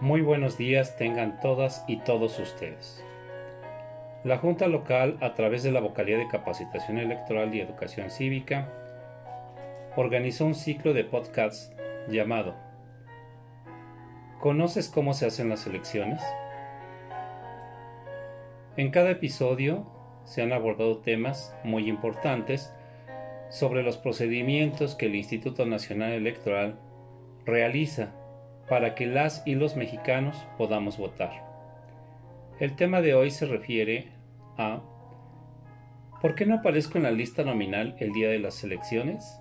Muy buenos días tengan todas y todos ustedes. La Junta Local, a través de la Vocalía de Capacitación Electoral y Educación Cívica, organizó un ciclo de podcasts llamado ¿Conoces cómo se hacen las elecciones? En cada episodio se han abordado temas muy importantes sobre los procedimientos que el Instituto Nacional Electoral realiza para que las y los mexicanos podamos votar. El tema de hoy se refiere a ¿Por qué no aparezco en la lista nominal el día de las elecciones?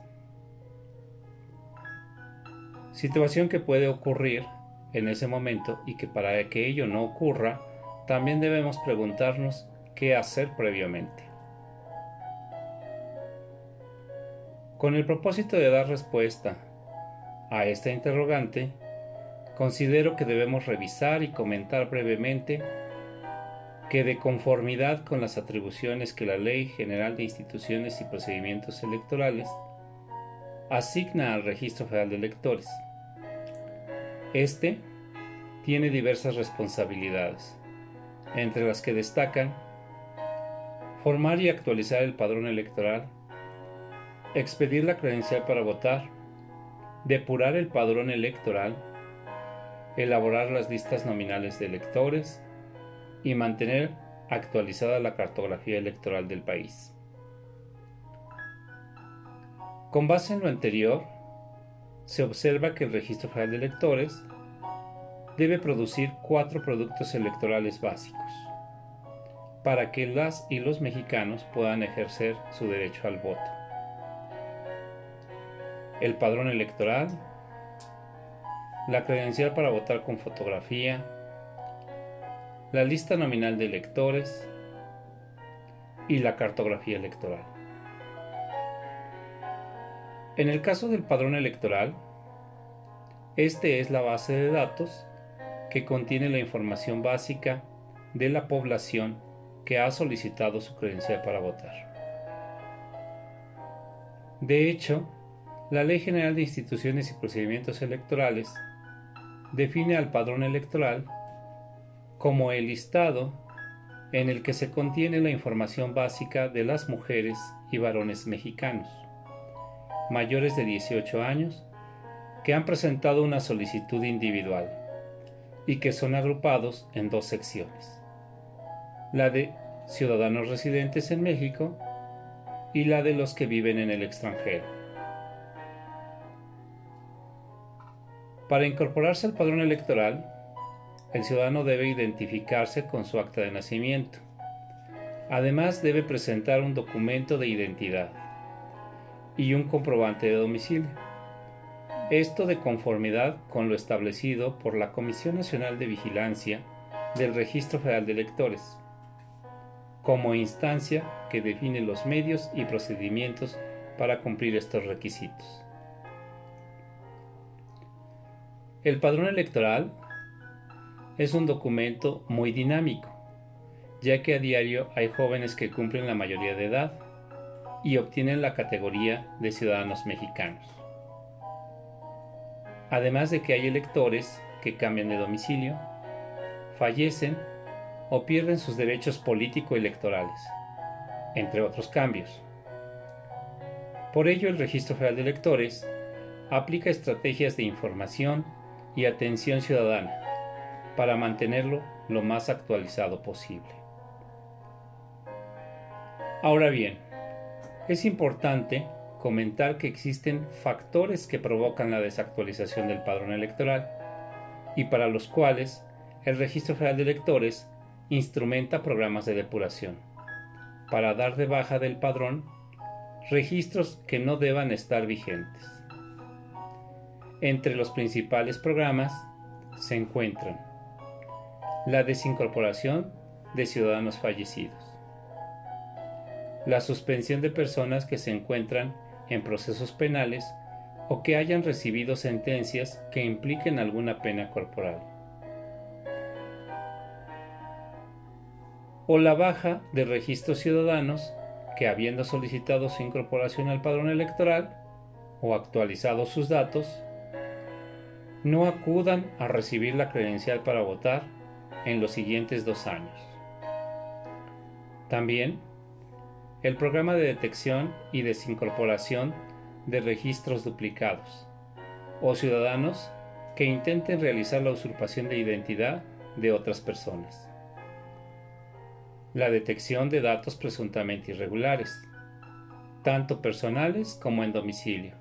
Situación que puede ocurrir en ese momento y que para que ello no ocurra, también debemos preguntarnos qué hacer previamente. Con el propósito de dar respuesta a esta interrogante, considero que debemos revisar y comentar brevemente que de conformidad con las atribuciones que la Ley General de Instituciones y Procedimientos Electorales asigna al Registro Federal de Electores. Este tiene diversas responsabilidades, entre las que destacan formar y actualizar el padrón electoral, expedir la credencial para votar, depurar el padrón electoral, elaborar las listas nominales de electores y mantener actualizada la cartografía electoral del país. Con base en lo anterior, se observa que el Registro Federal de Electores debe producir cuatro productos electorales básicos para que las y los mexicanos puedan ejercer su derecho al voto. El padrón electoral, la credencial para votar con fotografía, la lista nominal de electores y la cartografía electoral. En el caso del padrón electoral, este es la base de datos que contiene la información básica de la población que ha solicitado su credencial para votar. De hecho, la Ley General de Instituciones y Procedimientos Electorales define al padrón electoral como el listado en el que se contiene la información básica de las mujeres y varones mexicanos, mayores de 18 años, que han presentado una solicitud individual y que son agrupados en dos secciones, la de ciudadanos residentes en México y la de los que viven en el extranjero. Para incorporarse al padrón electoral, el ciudadano debe identificarse con su acta de nacimiento. Además debe presentar un documento de identidad y un comprobante de domicilio. Esto de conformidad con lo establecido por la Comisión Nacional de Vigilancia del Registro Federal de Electores, como instancia que define los medios y procedimientos para cumplir estos requisitos. El padrón electoral es un documento muy dinámico, ya que a diario hay jóvenes que cumplen la mayoría de edad y obtienen la categoría de ciudadanos mexicanos. Además de que hay electores que cambian de domicilio, fallecen o pierden sus derechos político-electorales, entre otros cambios. Por ello, el Registro Federal de Electores aplica estrategias de información y atención ciudadana para mantenerlo lo más actualizado posible. Ahora bien, es importante comentar que existen factores que provocan la desactualización del padrón electoral y para los cuales el Registro Federal de Electores instrumenta programas de depuración para dar de baja del padrón registros que no deban estar vigentes. Entre los principales programas se encuentran la desincorporación de ciudadanos fallecidos, la suspensión de personas que se encuentran en procesos penales o que hayan recibido sentencias que impliquen alguna pena corporal, o la baja de registros ciudadanos que habiendo solicitado su incorporación al padrón electoral o actualizados sus datos, no acudan a recibir la credencial para votar en los siguientes dos años. También, el programa de detección y desincorporación de registros duplicados o ciudadanos que intenten realizar la usurpación de identidad de otras personas. La detección de datos presuntamente irregulares, tanto personales como en domicilio.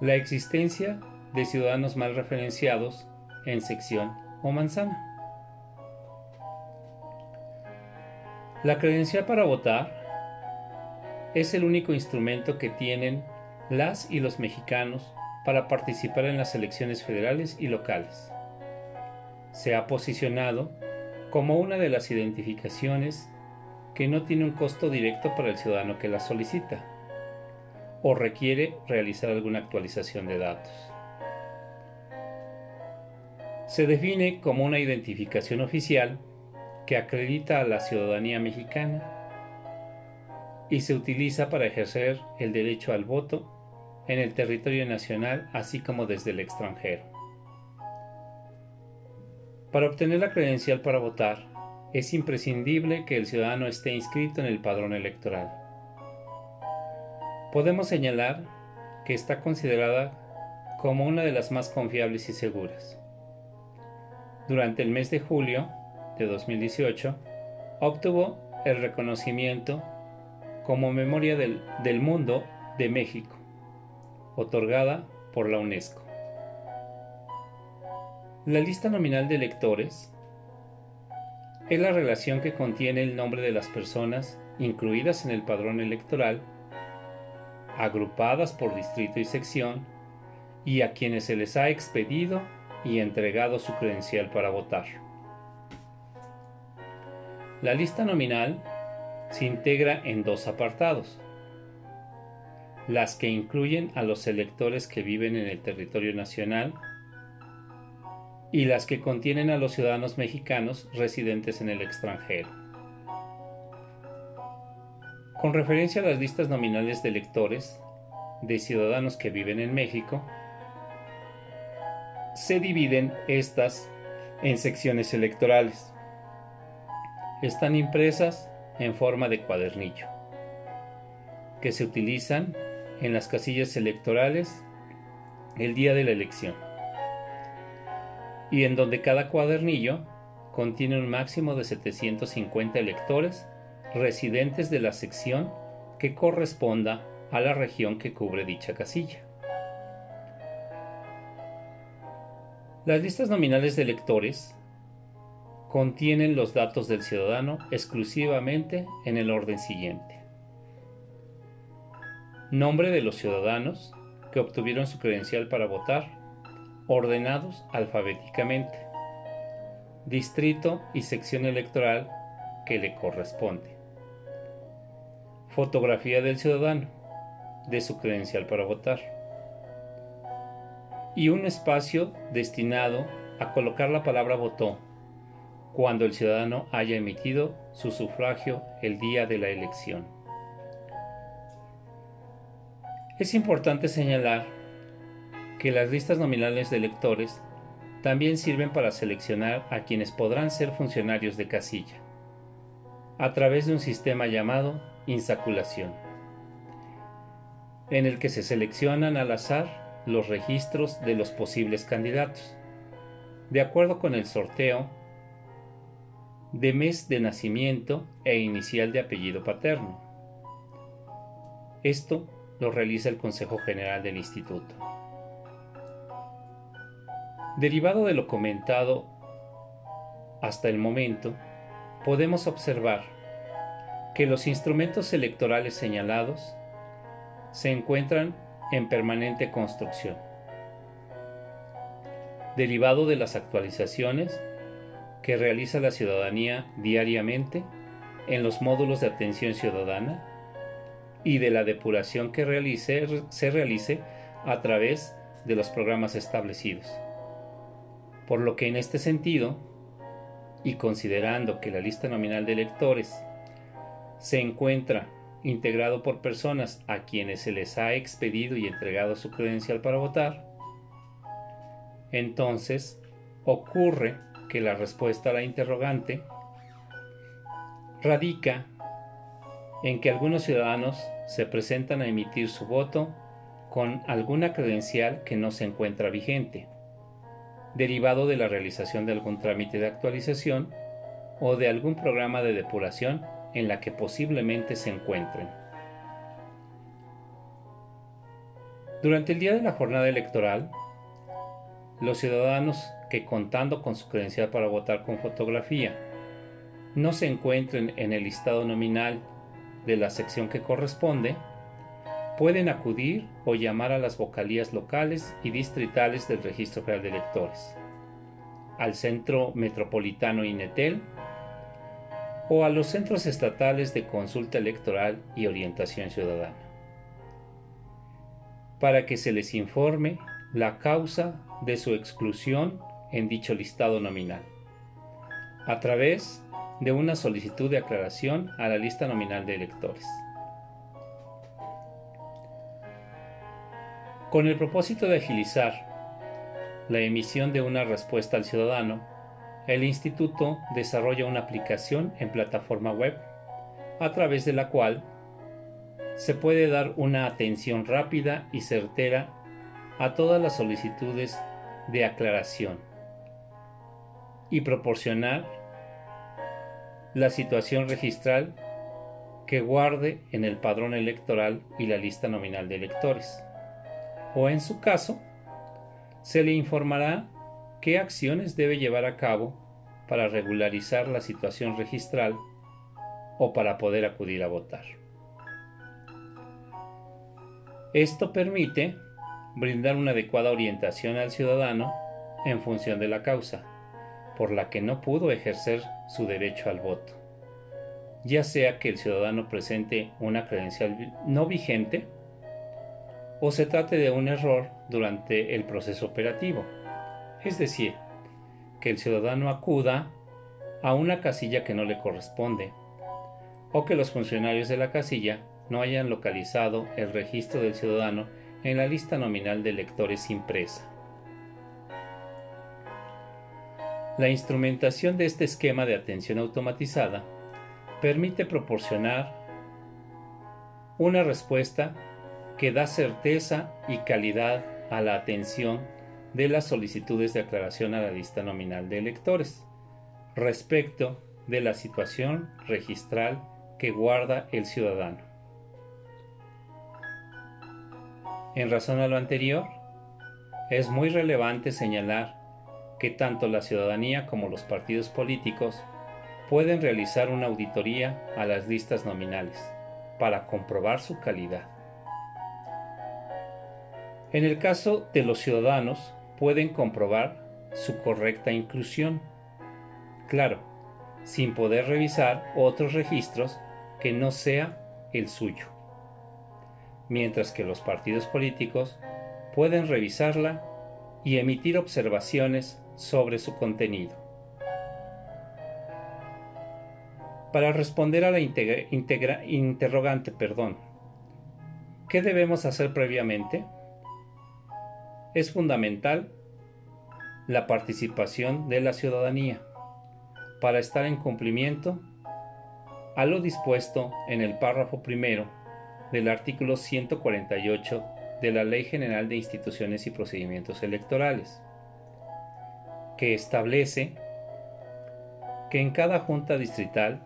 La existencia de ciudadanos mal referenciados en sección o manzana. La credencial para votar es el único instrumento que tienen las y los mexicanos para participar en las elecciones federales y locales. Se ha posicionado como una de las identificaciones que no tiene un costo directo para el ciudadano que la solicita o requiere realizar alguna actualización de datos. Se define como una identificación oficial que acredita a la ciudadanía mexicana y se utiliza para ejercer el derecho al voto en el territorio nacional así como desde el extranjero. Para obtener la credencial para votar, es imprescindible que el ciudadano esté inscrito en el padrón electoral. Podemos señalar que está considerada como una de las más confiables y seguras. Durante el mes de julio de 2018, obtuvo el reconocimiento como Memoria del, Mundo de México, otorgada por la UNESCO. La lista nominal de electores es la relación que contiene el nombre de las personas incluidas en el padrón electoral, agrupadas por distrito y sección, y a quienes se les ha expedido y entregado su credencial para votar. La lista nominal se integra en dos apartados. Las que incluyen a los electores que viven en el territorio nacional y las que contienen a los ciudadanos mexicanos residentes en el extranjero. Con referencia a las listas nominales de electores de ciudadanos que viven en México, se dividen estas en secciones electorales. Están impresas en forma de cuadernillo, que se utilizan en las casillas electorales el día de la elección y en donde cada cuadernillo contiene un máximo de 750 electores residentes de la sección que corresponda a la región que cubre dicha casilla. Las listas nominales de electores contienen los datos del ciudadano exclusivamente en el orden siguiente. Nombre de los ciudadanos que obtuvieron su credencial para votar ordenados alfabéticamente, distrito y sección electoral que le corresponde. Fotografía del ciudadano, de su credencial para votar. Y un espacio destinado a colocar la palabra votó cuando el ciudadano haya emitido su sufragio el día de la elección. Es importante señalar que las listas nominales de electores también sirven para seleccionar a quienes podrán ser funcionarios de casilla, a través de un sistema llamado insaculación, en el que se seleccionan al azar los registros de los posibles candidatos, de acuerdo con el sorteo de mes de nacimiento e inicial de apellido paterno. Esto lo realiza el Consejo General del Instituto. Derivado de lo comentado hasta el momento, podemos observar que los instrumentos electorales señalados se encuentran en permanente construcción. Derivado de las actualizaciones que realiza la ciudadanía diariamente en los módulos de atención ciudadana y de la depuración que se realice a través de los programas establecidos. Por lo que en este sentido, y considerando que la lista nominal de electores se encuentra integrado por personas a quienes se les ha expedido y entregado su credencial para votar, entonces ocurre que la respuesta a la interrogante radica en que algunos ciudadanos se presentan a emitir su voto con alguna credencial que no se encuentra vigente, derivado de la realización de algún trámite de actualización o de algún programa de depuración en la que posiblemente se encuentren. Durante el día de la jornada electoral, los ciudadanos que contando con su credencial para votar con fotografía no se encuentren en el listado nominal de la sección que corresponde, pueden acudir o llamar a las vocalías locales y distritales del Registro Federal de Electores, al Centro Metropolitano INETEL o a los centros estatales de consulta electoral y orientación ciudadana, para que se les informe la causa de su exclusión en dicho listado nominal, a través de una solicitud de aclaración a la lista nominal de electores. Con el propósito de agilizar la emisión de una respuesta al ciudadano, el instituto desarrolla una aplicación en plataforma web a través de la cual se puede dar una atención rápida y certera a todas las solicitudes de aclaración y proporcionar la situación registral que guarde en el padrón electoral y la lista nominal de electores. O en su caso, se le informará qué acciones debe llevar a cabo para regularizar la situación registral o para poder acudir a votar. Esto permite brindar una adecuada orientación al ciudadano en función de la causa por la que no pudo ejercer su derecho al voto, ya sea que el ciudadano presente una credencial no vigente o se trate de un error durante el proceso operativo es decir, que el ciudadano acuda a una casilla que no le corresponde, o que los funcionarios de la casilla no hayan localizado el registro del ciudadano en la lista nominal de electores impresa. La instrumentación de este esquema de atención automatizada permite proporcionar una respuesta que da certeza y calidad a la atención de las solicitudes de aclaración a la lista nominal de electores respecto de la situación registral que guarda el ciudadano. En razón a lo anterior, es muy relevante señalar que tanto la ciudadanía como los partidos políticos pueden realizar una auditoría a las listas nominales para comprobar su calidad. En el caso de los ciudadanos, pueden comprobar su correcta inclusión. Claro, sin poder revisar otros registros que no sea el suyo. Mientras que los partidos políticos pueden revisarla y emitir observaciones sobre su contenido. Para responder a la interrogante, perdón, ¿qué debemos hacer previamente? Es fundamental la participación de la ciudadanía para estar en cumplimiento a lo dispuesto en el párrafo primero del artículo 148 de la Ley General de Instituciones y Procedimientos Electorales, que establece que en cada junta distrital,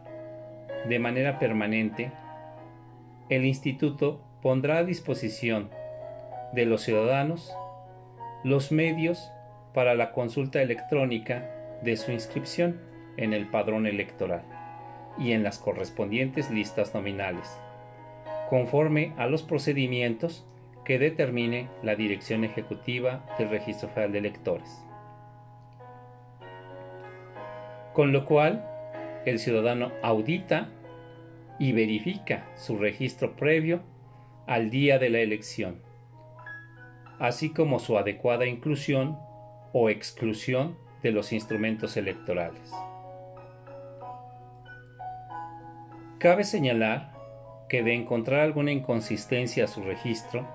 de manera permanente, el instituto pondrá a disposición de los ciudadanos los medios para la consulta electrónica de su inscripción en el padrón electoral y en las correspondientes listas nominales, conforme a los procedimientos que determine la Dirección Ejecutiva del Registro Federal de Electores. Con lo cual, el ciudadano audita y verifica su registro previo al día de la elección así como su adecuada inclusión o exclusión de los instrumentos electorales. Cabe señalar que de encontrar alguna inconsistencia a su registro,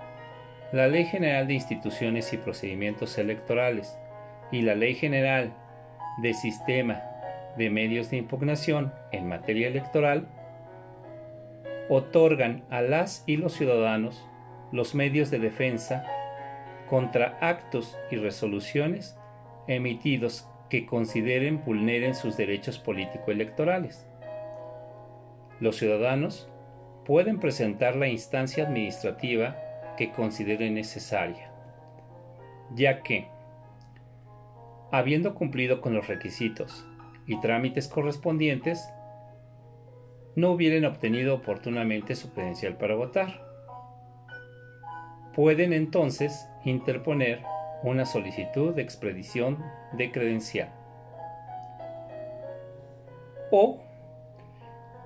la Ley General de Instituciones y Procedimientos Electorales y la Ley General de Sistema de Medios de Impugnación en materia electoral otorgan a las y los ciudadanos los medios de defensa contra actos y resoluciones emitidos que consideren vulneren sus derechos político-electorales. Los ciudadanos pueden presentar la instancia administrativa que consideren necesaria, ya que, habiendo cumplido con los requisitos y trámites correspondientes, no hubieran obtenido oportunamente su credencial para votar. Pueden entonces interponer una solicitud de expedición de credencial. O,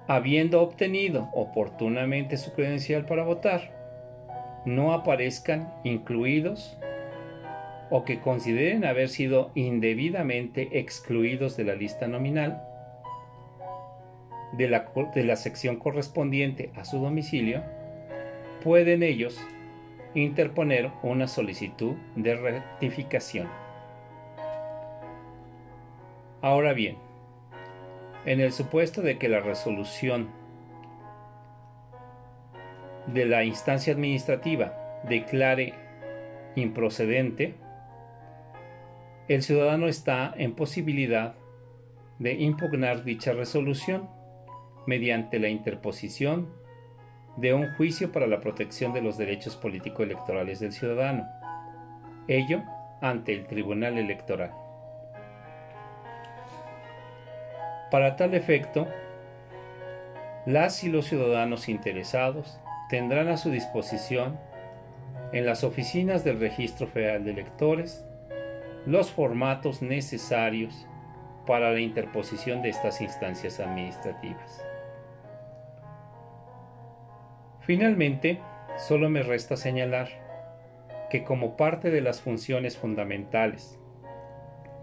habiendo obtenido oportunamente su credencial para votar, no aparezcan incluidos o que consideren haber sido indebidamente excluidos de la lista nominal de la, de la sección correspondiente a su domicilio, pueden ellos interponer una solicitud de rectificación. Ahora bien, en el supuesto de que la resolución de la instancia administrativa declare improcedente, el ciudadano está en posibilidad de impugnar dicha resolución mediante la interposición de un juicio para la protección de los derechos político-electorales del ciudadano, ello ante el Tribunal Electoral. Para tal efecto, las y los ciudadanos interesados tendrán a su disposición en las oficinas del Registro Federal de Electores los formatos necesarios para la interposición de estas instancias administrativas. Finalmente, solo me resta señalar que como parte de las funciones fundamentales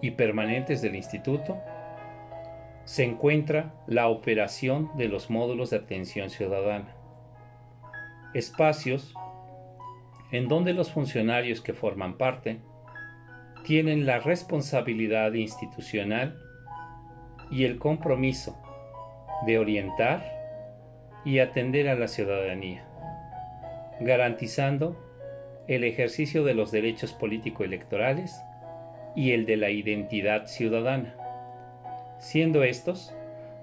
y permanentes del Instituto, se encuentra la operación de los módulos de atención ciudadana, espacios en donde los funcionarios que forman parte tienen la responsabilidad institucional y el compromiso de orientar y atender a la ciudadanía, garantizando el ejercicio de los derechos político-electorales y el de la identidad ciudadana, siendo estos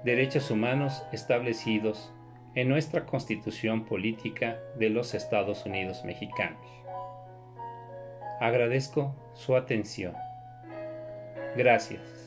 derechos humanos establecidos en nuestra Constitución Política de los Estados Unidos Mexicanos. Agradezco su atención. Gracias.